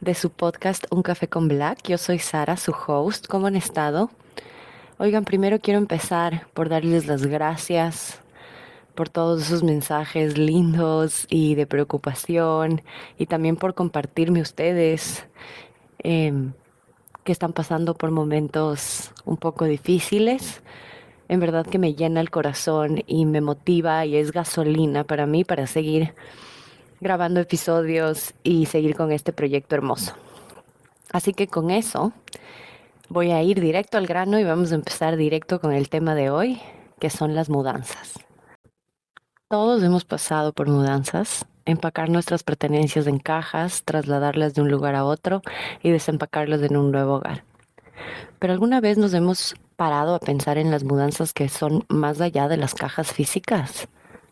de su podcast Un Café con Black. Yo soy Sara, su host. ¿Cómo han estado? Oigan, primero quiero empezar por darles las gracias por todos esos mensajes lindos y de preocupación y también por compartirme ustedes em, que están pasando por momentos un poco difíciles. En verdad que me llena el corazón y me motiva y es gasolina para mí para seguir grabando episodios y seguir con este proyecto hermoso. Así que con eso voy a ir directo al grano y vamos a empezar directo con el tema de hoy, que son las mudanzas. Todos hemos pasado por mudanzas, empacar nuestras pertenencias en cajas, trasladarlas de un lugar a otro y desempacarlas en un nuevo hogar. Pero alguna vez nos hemos parado a pensar en las mudanzas que son más allá de las cajas físicas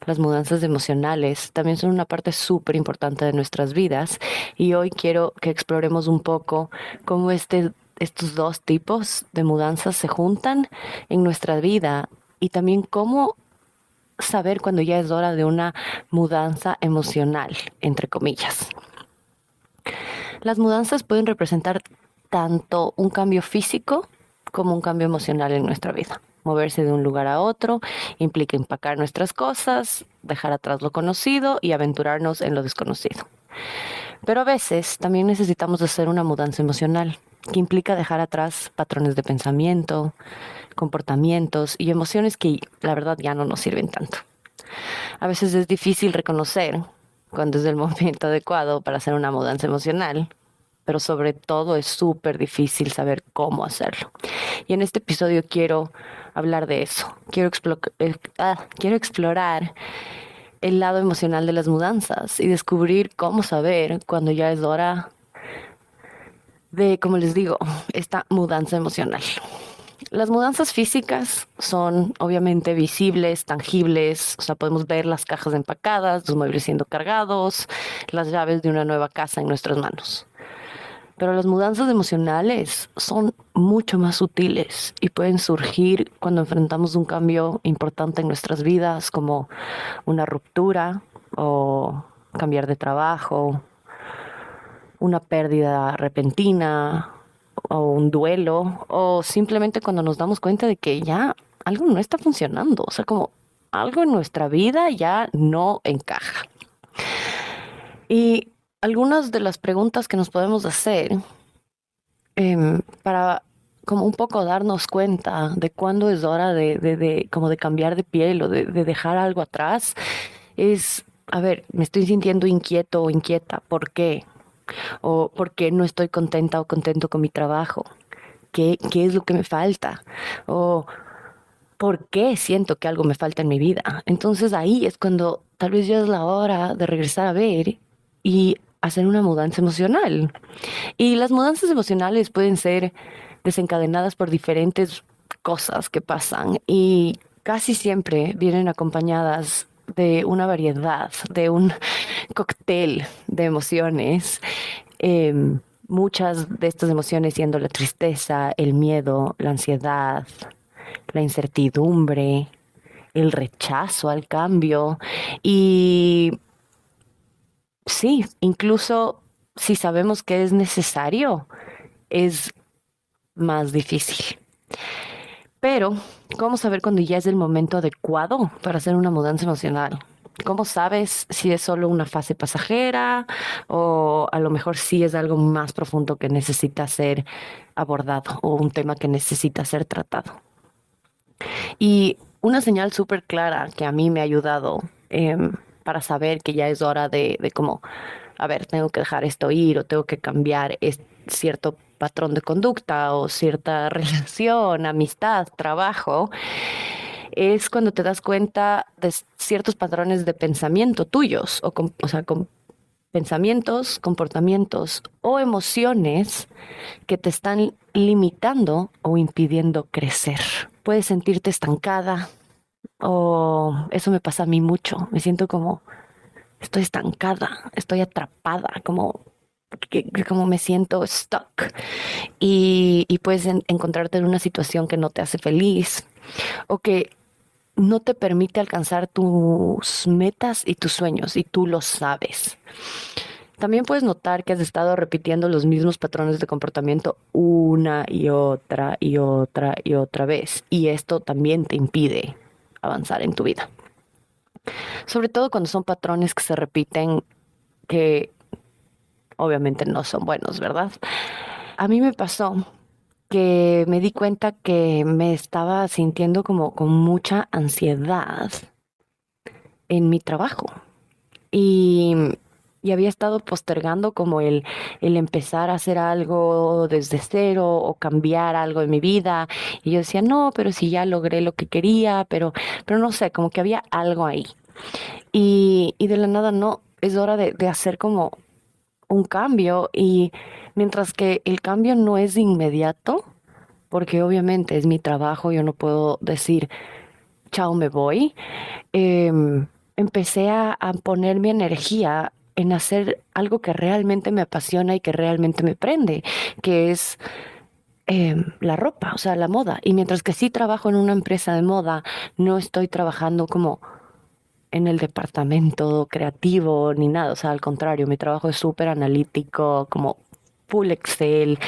las mudanzas emocionales también son una parte súper importante de nuestras vidas y hoy quiero que exploremos un poco cómo este, estos dos tipos de mudanzas se juntan en nuestra vida y también cómo saber cuando ya es hora de una mudanza emocional, entre comillas. Las mudanzas pueden representar tanto un cambio físico como un cambio emocional en nuestra vida. Moverse de un lugar a otro implica empacar nuestras cosas, dejar atrás lo conocido y aventurarnos en lo desconocido. Pero a veces también necesitamos hacer una mudanza emocional, que implica dejar atrás patrones de pensamiento, comportamientos y emociones que la verdad ya no nos sirven tanto. A veces es difícil reconocer cuando es el momento adecuado para hacer una mudanza emocional, pero sobre todo es súper difícil saber cómo hacerlo. Y en este episodio quiero hablar de eso. Quiero, eh, ah, quiero explorar el lado emocional de las mudanzas y descubrir cómo saber cuando ya es hora de, como les digo, esta mudanza emocional. Las mudanzas físicas son obviamente visibles, tangibles, o sea, podemos ver las cajas empacadas, los muebles siendo cargados, las llaves de una nueva casa en nuestras manos. Pero las mudanzas emocionales son mucho más sutiles y pueden surgir cuando enfrentamos un cambio importante en nuestras vidas, como una ruptura o cambiar de trabajo, una pérdida repentina o un duelo, o simplemente cuando nos damos cuenta de que ya algo no está funcionando, o sea, como algo en nuestra vida ya no encaja. Y algunas de las preguntas que nos podemos hacer em, para como un poco darnos cuenta de cuándo es hora de, como de cambiar de piel o de, dejar algo atrás es, a ver, me estoy sintiendo inquieto o inquieta, ¿por qué? O ¿por qué no estoy contenta o contento con mi trabajo? ¿Qué, qué es lo que me falta? O ¿por qué siento que algo me falta en mi vida? Entonces ahí es cuando tal vez ya es la hora de regresar a ver y hacer una mudanza emocional. Y las mudanzas emocionales pueden ser desencadenadas por diferentes cosas que pasan y casi siempre vienen acompañadas de una variedad, de un cóctel de emociones. Em, muchas de estas emociones siendo la tristeza, el miedo, la ansiedad, la incertidumbre, el rechazo al cambio y Sí, incluso si sabemos que es necesario, es más difícil. Pero, ¿cómo saber cuando ya es el momento adecuado para hacer una mudanza emocional? ¿Cómo sabes si es solo una fase pasajera o a lo mejor sí es algo más profundo que necesita ser abordado o un tema que necesita ser tratado? Y una señal súper clara que a mí me ha ayudado em, para saber que ya es hora de, de como, a ver, tengo que dejar esto ir o tengo que cambiar cierto patrón de conducta o cierta relación, amistad, trabajo, es cuando te das cuenta de ciertos patrones de pensamiento tuyos o, o sea, pensamientos, comportamientos o emociones que te están limitando o impidiendo crecer. Puedes sentirte estancada o eso me pasa a mí mucho. Me siento como estoy estancada, estoy atrapada, como me siento stuck y, puedes encontrarte en una situación que no te hace feliz o que no te permite alcanzar tus metas y tus sueños y tú lo sabes. También puedes notar que has estado repitiendo los mismos patrones de comportamiento una y otra y otra y otra vez y esto también te impide avanzar en tu vida. Sobre todo cuando son patrones que se repiten que obviamente no son buenos, ¿verdad? A mí me pasó que me di cuenta que me estaba sintiendo como con mucha ansiedad en mi trabajo. Y, había estado postergando como el, el empezar a hacer algo desde cero o cambiar algo en mi vida. Y yo decía, no, pero si ya logré lo que quería, pero, pero no sé, como que había algo ahí. Y, de la nada no, es hora de, de hacer como un cambio y mientras que el cambio no es inmediato, porque obviamente es mi trabajo, yo no puedo decir, chao, me voy, em, empecé a, poner mi energía en hacer algo que realmente me apasiona y que realmente me prende, que es em, la ropa, o sea, la moda. Y mientras que sí trabajo en una empresa de moda, no estoy trabajando como en el departamento creativo ni nada, o sea, al contrario, mi trabajo es súper analítico, como full Excel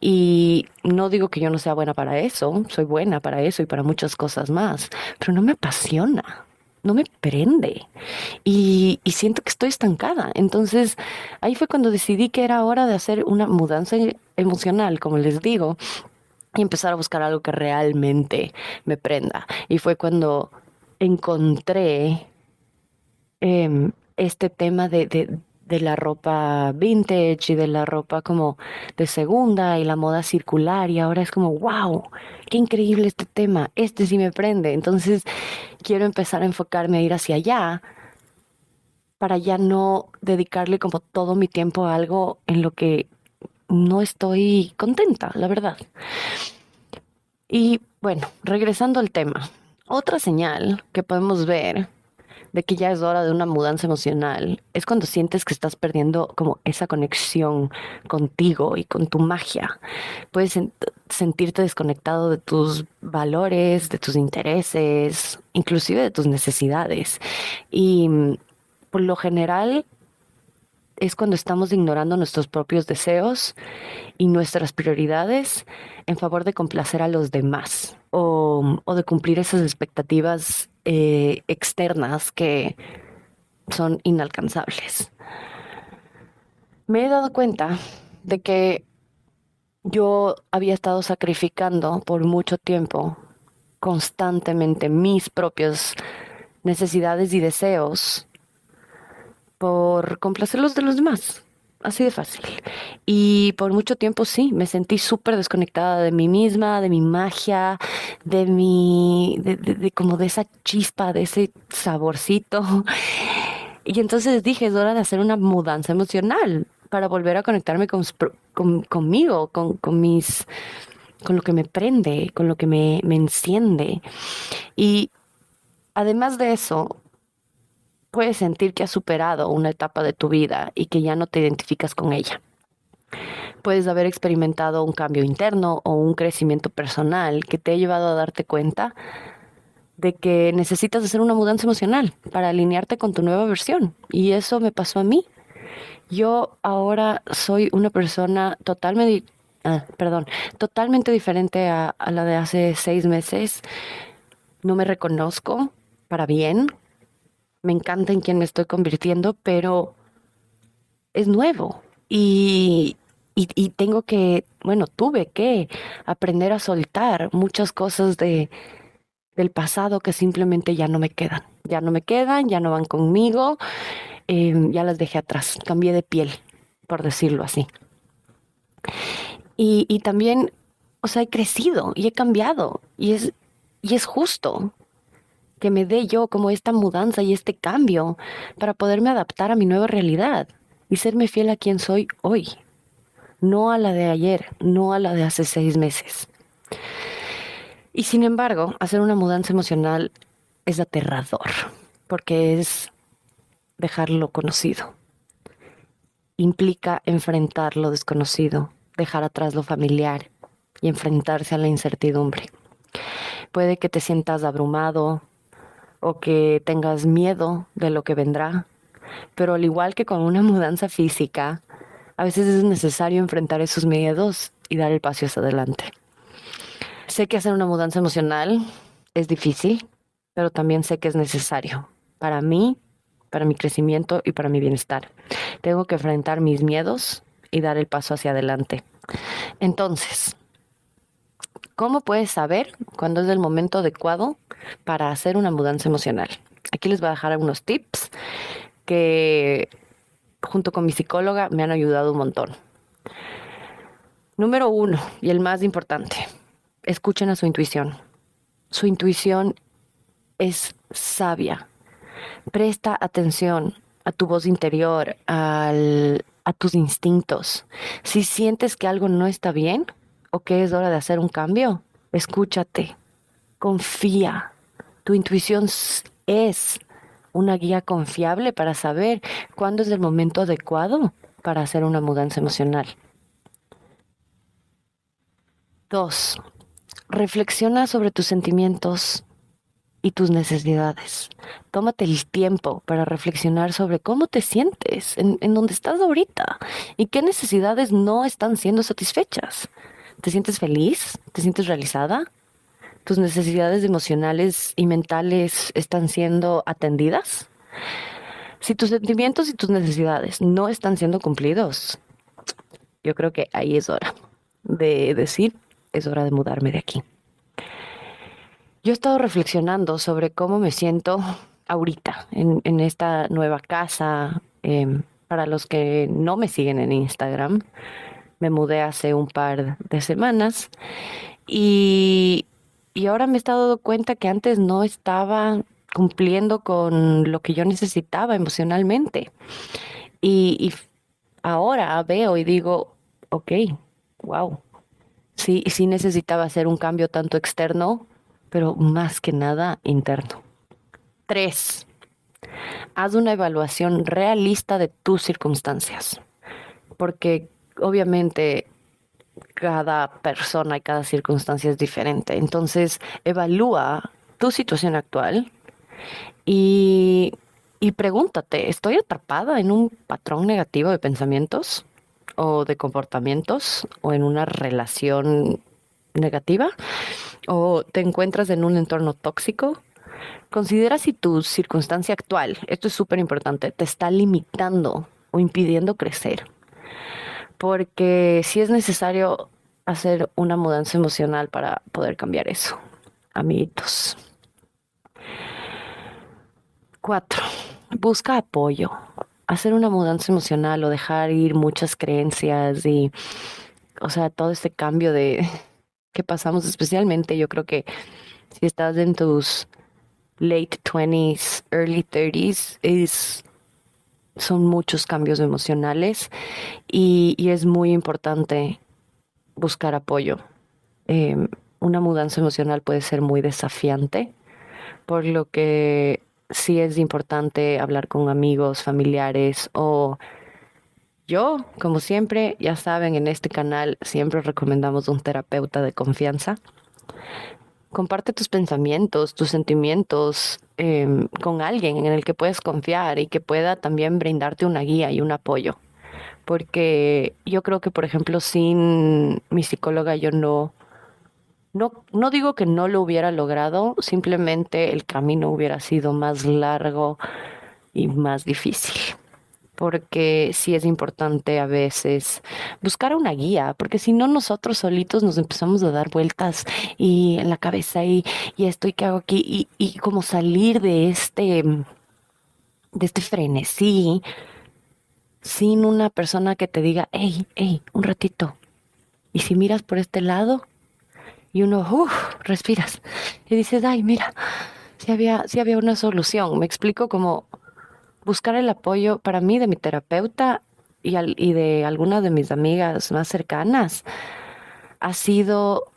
y no digo que yo no sea buena para eso, soy buena para eso y para muchas cosas más, pero no me apasiona, no me prende y, y, siento que estoy estancada. Entonces ahí fue cuando decidí que era hora de hacer una mudanza emocional, como les digo, y empezar a buscar algo que realmente me prenda. Y fue cuando encontré Em, este tema de, la ropa vintage y de la ropa como de segunda y la moda circular y ahora es como, wow, qué increíble este tema, este sí me prende. Entonces quiero empezar a enfocarme a ir hacia allá para ya no dedicarle como todo mi tiempo a algo en lo que no estoy contenta, la verdad. Y bueno, regresando al tema, otra señal que podemos ver de que ya es hora de una mudanza emocional, es cuando sientes que estás perdiendo como esa conexión contigo y con tu magia. Puedes sentirte desconectado de tus valores, de tus intereses, inclusive de tus necesidades. Y mm, por lo general es cuando estamos ignorando nuestros propios deseos y nuestras prioridades en favor de complacer a los demás o, de cumplir esas expectativas eh, externas que son inalcanzables. Me he dado cuenta de que yo había estado sacrificando por mucho tiempo constantemente mis propias necesidades y deseos por complacer los de los demás. Así de fácil. Y por mucho tiempo sí, me sentí súper desconectada de mí misma, de mi magia, de mi, de, como de esa chispa, de ese saborcito. Y entonces dije, es hora de hacer una mudanza emocional para volver a conectarme con, conmigo, con, con, mis, con lo que me prende, con lo que me, me enciende. Y además de eso, puedes sentir que has superado una etapa de tu vida y que ya no te identificas con ella. Puedes haber experimentado un cambio interno o un crecimiento personal que te ha llevado a darte cuenta de que necesitas hacer una mudanza emocional para alinearte con tu nueva versión. Y eso me pasó a mí. Yo ahora soy una persona totalmente, ah, perdón, totalmente diferente a, a la de hace seis meses. No me reconozco para bien, me encanta en quién me estoy convirtiendo, pero es nuevo y, y, tengo que, bueno, tuve que aprender a soltar muchas cosas de, del pasado que simplemente ya no me quedan. Ya no me quedan, ya no van conmigo, em, ya las dejé atrás, cambié de piel, por decirlo así. Y, y también, o sea, he crecido y he cambiado y es, y es justo que me dé yo como esta mudanza y este cambio para poderme adaptar a mi nueva realidad. y serme fiel a quien soy hoy, no a la de ayer, no a la de hace seis meses. Y sin embargo, hacer una mudanza emocional es aterrador, porque es dejar lo conocido. Implica enfrentar lo desconocido, dejar atrás lo familiar y enfrentarse a la incertidumbre. Puede que te sientas abrumado o que tengas miedo de lo que vendrá, pero al igual que con una mudanza física, a veces es necesario enfrentar esos miedos y dar el paso hacia adelante. Sé que hacer una mudanza emocional es difícil, pero también sé que es necesario para mí, para mi crecimiento y para mi bienestar. Tengo que enfrentar mis miedos y dar el paso hacia adelante. Entonces, ¿cómo puedes saber cuándo es el momento adecuado para hacer una mudanza emocional? Aquí les voy a dejar algunos tips que junto con mi psicóloga me han ayudado un montón. Número uno, y el más importante, escuchen a su intuición. Su intuición es sabia. Presta atención a tu voz interior, a tus instintos. Si sientes que algo no está bien o que es hora de hacer un cambio, escúchate, confía. Tu intuición es una guía confiable para saber cuándo es el momento adecuado para hacer una mudanza emocional. Dos, reflexiona sobre tus sentimientos y tus necesidades. Tómate el tiempo para reflexionar sobre cómo te sientes, en, en donde estás ahorita y qué necesidades no están siendo satisfechas. ¿Te sientes feliz? ¿Te sientes realizada? tus necesidades emocionales y mentales están siendo atendidas? Si tus sentimientos y tus necesidades no están siendo cumplidos, yo creo que ahí es hora de decir, es hora de mudarme de aquí. Yo he estado reflexionando sobre cómo me siento ahorita en, esta nueva casa. Em, para los que no me siguen en Instagram, me mudé hace un par de semanas y y ahora me he dado cuenta que antes no estaba cumpliendo con lo que yo necesitaba emocionalmente. Y, ahora veo y digo, ok, wow, sí, sí necesitaba hacer un cambio tanto externo, pero más que nada interno. Tres, haz una evaluación realista de tus circunstancias, porque obviamente cada persona y cada circunstancia es diferente. Entonces, evalúa tu situación actual y, y pregúntate, ¿estoy atrapada en un patrón negativo de pensamientos o de comportamientos o en una relación negativa? ¿O te encuentras en un entorno tóxico? Considera si tu circunstancia actual, esto es súper importante, te está limitando o impidiendo crecer porque sí es necesario hacer una mudanza emocional para poder cambiar eso, amiguitos. Cuatro, busca apoyo. Hacer una mudanza emocional o dejar ir muchas creencias y, o sea, todo este cambio de que pasamos, especialmente yo creo que si estás en tus late 20s, early 30s, es son muchos cambios emocionales y, es muy importante buscar apoyo. Em, una mudanza emocional puede ser muy desafiante, por lo que sí es importante hablar con amigos, familiares o yo, como siempre, ya saben, en este canal siempre recomendamos un terapeuta de confianza. Comparte tus pensamientos, tus sentimientos, Em, con alguien en el que puedes confiar y que pueda también brindarte una guía y un apoyo. Porque yo creo que, por ejemplo, sin mi psicóloga yo no, no, no digo que no lo hubiera logrado, simplemente el camino hubiera sido más largo y más difícil porque sí es importante a veces buscar una guía, porque si no nosotros solitos nos empezamos a dar vueltas y en la cabeza y, y esto y qué hago aquí y, y como salir de este de este frenesí sin una persona que te diga, hey, hey, un ratito. Y si miras por este lado y uno, uff, respiras y dices, ay, mira, si había, si había una solución. Me explico como buscar el apoyo para mí de mi terapeuta y, de algunas de mis amigas más cercanas ha sido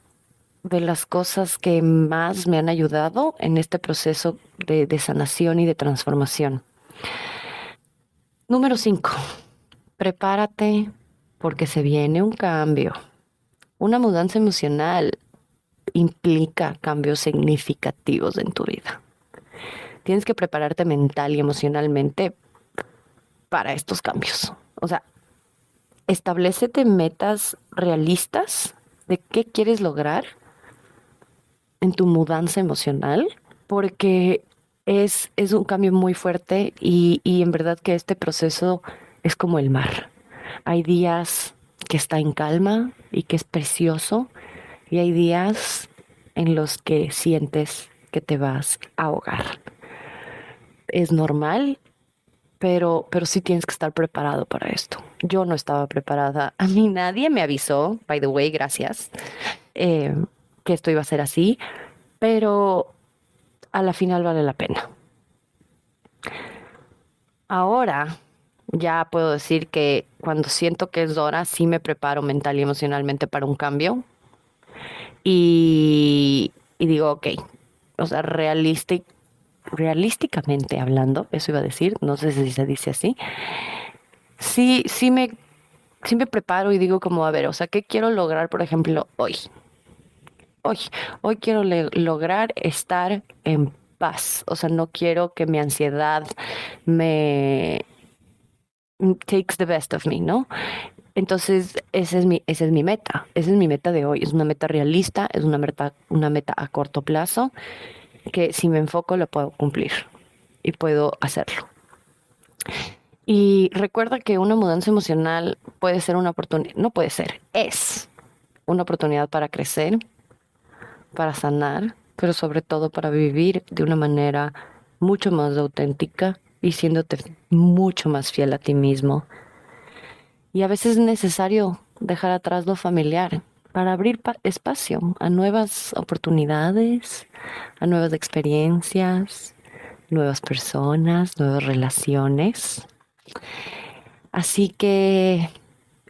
de las cosas que más me han ayudado en este proceso de, de sanación y de transformación. Número 5. Prepárate porque se viene un cambio. Una mudanza emocional implica cambios significativos en tu vida. Tienes que prepararte mental y emocionalmente para estos cambios. O sea, establecete metas realistas de qué quieres lograr en tu mudanza emocional, porque es, es un cambio muy fuerte y, y en verdad que este proceso es como el mar. Hay días que está en calma y que es precioso y hay días en los que sientes que te vas a ahogar. Es normal, pero, pero sí tienes que estar preparado para esto. Yo no estaba preparada. A mí nadie me avisó, by the way, gracias, eh, que esto iba a ser así, pero a la final vale la pena. Ahora ya puedo decir que cuando siento que es hora, sí me preparo mental y emocionalmente para un cambio. Y, y digo, ok, o sea, realísticamente hablando, eso iba a decir, no sé si se dice así, sí, sí me, sí me preparo y digo como, a ver, o sea, ¿qué quiero lograr, por ejemplo, hoy? Hoy, hoy quiero lograr estar en paz, o sea, no quiero que mi ansiedad me, takes the best of me, ¿no? Entonces, esa es, mi, esa es mi meta, esa es mi meta de hoy, es una meta realista, es una meta, una meta a corto plazo, que si me enfoco lo puedo cumplir y puedo hacerlo. Y recuerda que una mudanza emocional puede ser una oportunidad, no puede ser, es una oportunidad para crecer, para sanar, pero sobre todo para vivir de una manera mucho más auténtica y siéndote mucho más fiel a ti mismo. Y a veces es necesario dejar atrás lo familiar para abrir espacio a nuevas oportunidades, a nuevas experiencias, nuevas personas, nuevas relaciones. Así que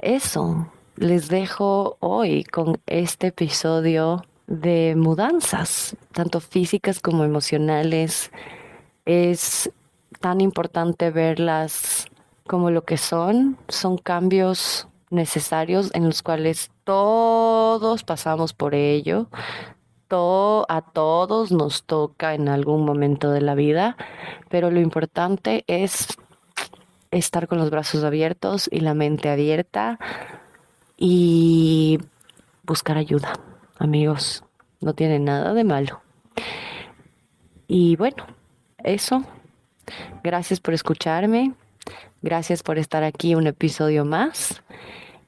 eso, les dejo hoy con este episodio de mudanzas, tanto físicas como emocionales. Es tan importante verlas como lo que son, son cambios necesarios en los cuales todos pasamos por ello, a todos nos toca en algún momento de la vida, pero lo importante es estar con los brazos abiertos y la mente abierta y buscar ayuda, amigos, no tiene nada de malo. Y bueno, eso Gracias por escucharme. Gracias por estar aquí un episodio más.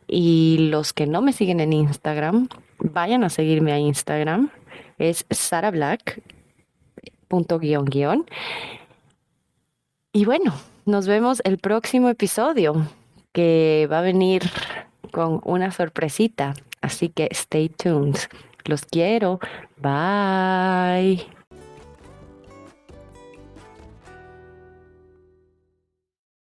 Y los que no me siguen en Instagram, vayan a seguirme a Instagram. Es sarablack. Punto guion guion. Y bueno, nos vemos el próximo episodio que va a venir con una sorpresita. Así que stay tuned. Los quiero. Bye.